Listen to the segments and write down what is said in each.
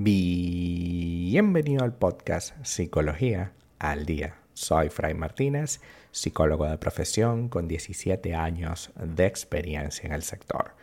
Bienvenido al podcast Psicología al Día. Soy Fray Martínez, psicólogo de profesión con 17 años de experiencia en el sector.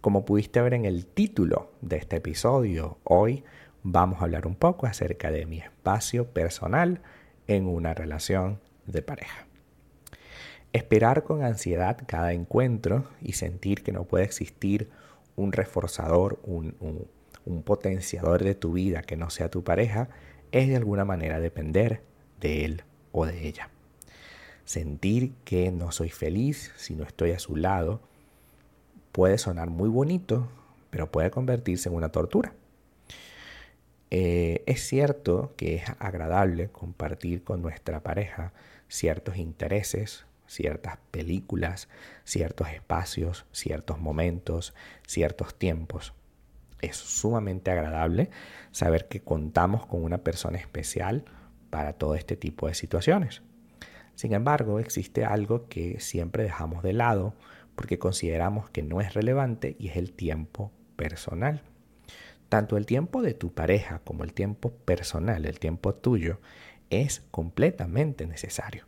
Como pudiste ver en el título de este episodio, hoy vamos a hablar un poco acerca de mi espacio personal en una relación de pareja. Esperar con ansiedad cada encuentro y sentir que no puede existir un reforzador, un, un un potenciador de tu vida que no sea tu pareja, es de alguna manera depender de él o de ella. Sentir que no soy feliz si no estoy a su lado puede sonar muy bonito, pero puede convertirse en una tortura. Eh, es cierto que es agradable compartir con nuestra pareja ciertos intereses, ciertas películas, ciertos espacios, ciertos momentos, ciertos tiempos. Es sumamente agradable saber que contamos con una persona especial para todo este tipo de situaciones. Sin embargo, existe algo que siempre dejamos de lado porque consideramos que no es relevante y es el tiempo personal. Tanto el tiempo de tu pareja como el tiempo personal, el tiempo tuyo, es completamente necesario.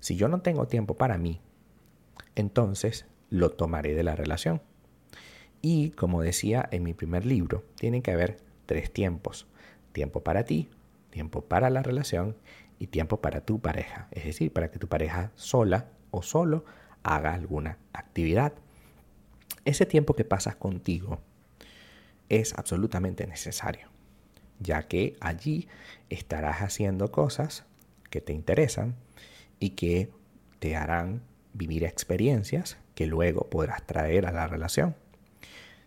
Si yo no tengo tiempo para mí, entonces lo tomaré de la relación. Y como decía en mi primer libro, tienen que haber tres tiempos. Tiempo para ti, tiempo para la relación y tiempo para tu pareja. Es decir, para que tu pareja sola o solo haga alguna actividad. Ese tiempo que pasas contigo es absolutamente necesario, ya que allí estarás haciendo cosas que te interesan y que te harán vivir experiencias que luego podrás traer a la relación.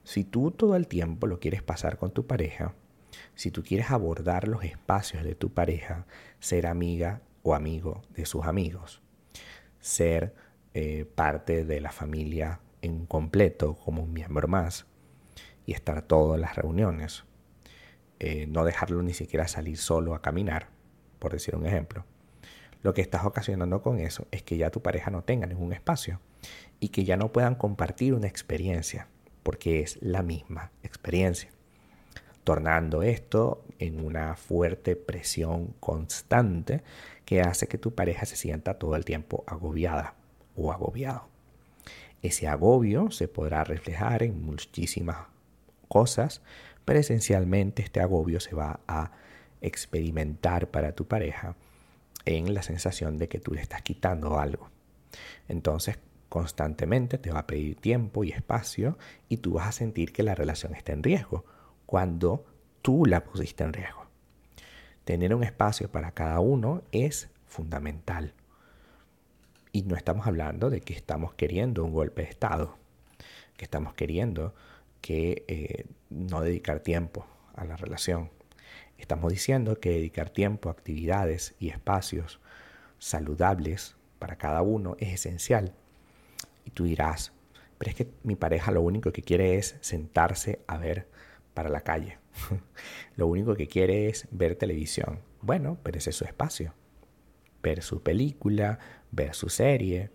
Si tú todo el tiempo lo quieres pasar con tu pareja, si tú quieres abordar los espacios de tu pareja, ser amiga o amigo de sus amigos, ser eh, parte de la familia en completo como un miembro más y estar todo en las reuniones, eh, no dejarlo ni siquiera salir solo a caminar, por decir un ejemplo. Lo que estás ocasionando con eso es que ya tu pareja no tenga ningún espacio y que ya no puedan compartir una experiencia porque es la misma experiencia, tornando esto en una fuerte presión constante que hace que tu pareja se sienta todo el tiempo agobiada o agobiado. Ese agobio se podrá reflejar en muchísimas cosas, pero esencialmente este agobio se va a experimentar para tu pareja en la sensación de que tú le estás quitando algo. Entonces, constantemente te va a pedir tiempo y espacio y tú vas a sentir que la relación está en riesgo cuando tú la pusiste en riesgo. Tener un espacio para cada uno es fundamental. Y no estamos hablando de que estamos queriendo un golpe de Estado, que estamos queriendo que eh, no dedicar tiempo a la relación. Estamos diciendo que dedicar tiempo a actividades y espacios saludables para cada uno es esencial tú dirás, pero es que mi pareja lo único que quiere es sentarse a ver para la calle. lo único que quiere es ver televisión. Bueno, pero ese es su espacio. Ver su película, ver su serie,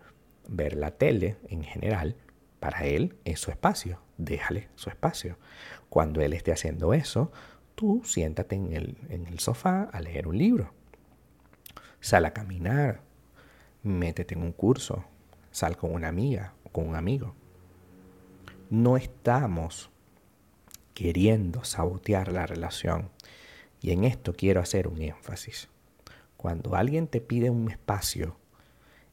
ver la tele en general, para él es su espacio. Déjale su espacio. Cuando él esté haciendo eso, tú siéntate en el, en el sofá a leer un libro. Sal a caminar, métete en un curso, sal con una amiga o con un amigo. No estamos queriendo sabotear la relación. Y en esto quiero hacer un énfasis. Cuando alguien te pide un espacio,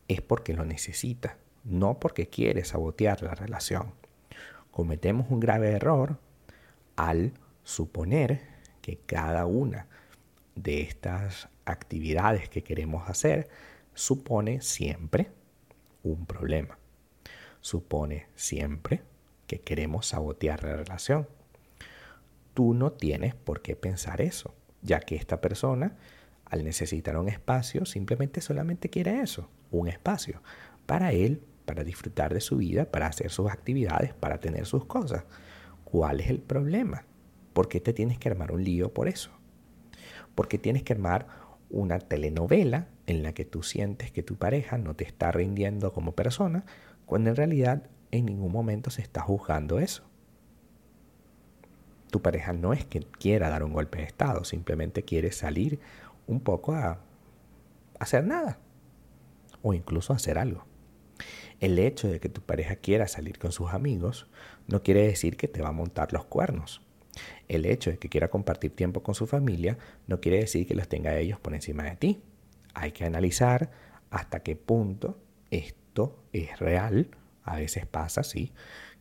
es porque lo necesita, no porque quiere sabotear la relación. Cometemos un grave error al suponer que cada una de estas actividades que queremos hacer supone siempre un problema. Supone siempre que queremos sabotear la relación. Tú no tienes por qué pensar eso, ya que esta persona, al necesitar un espacio, simplemente solamente quiere eso, un espacio, para él, para disfrutar de su vida, para hacer sus actividades, para tener sus cosas. ¿Cuál es el problema? ¿Por qué te tienes que armar un lío por eso? ¿Por qué tienes que armar una telenovela en la que tú sientes que tu pareja no te está rindiendo como persona, cuando en realidad en ningún momento se está juzgando eso. Tu pareja no es que quiera dar un golpe de estado, simplemente quiere salir un poco a hacer nada o incluso hacer algo. El hecho de que tu pareja quiera salir con sus amigos no quiere decir que te va a montar los cuernos. El hecho de que quiera compartir tiempo con su familia no quiere decir que los tenga ellos por encima de ti. Hay que analizar hasta qué punto esto es real. A veces pasa, sí,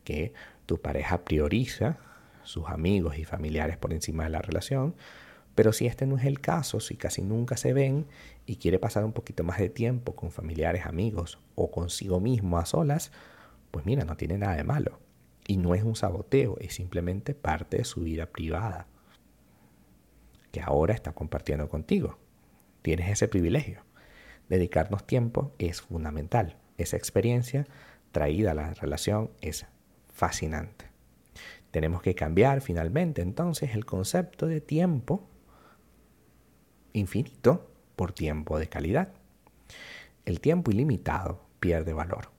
que tu pareja prioriza sus amigos y familiares por encima de la relación, pero si este no es el caso, si casi nunca se ven y quiere pasar un poquito más de tiempo con familiares, amigos o consigo mismo a solas, pues mira, no tiene nada de malo. Y no es un saboteo, es simplemente parte de su vida privada, que ahora está compartiendo contigo. Tienes ese privilegio. Dedicarnos tiempo es fundamental. Esa experiencia traída a la relación es fascinante. Tenemos que cambiar finalmente entonces el concepto de tiempo infinito por tiempo de calidad. El tiempo ilimitado pierde valor.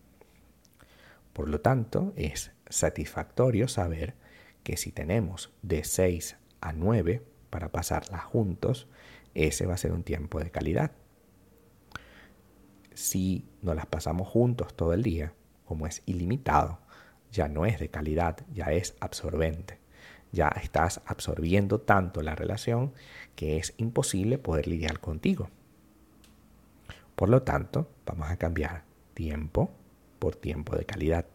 Por lo tanto, es satisfactorio saber que si tenemos de 6 a 9 para pasarla juntos, ese va a ser un tiempo de calidad. Si nos las pasamos juntos todo el día, como es ilimitado, ya no es de calidad, ya es absorbente ya estás absorbiendo tanto la relación que es imposible poder lidiar contigo. Por lo tanto, vamos a cambiar tiempo por tiempo de calidad.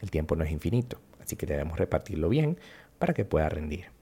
El tiempo no es infinito, así que debemos repartirlo bien para que pueda rendir.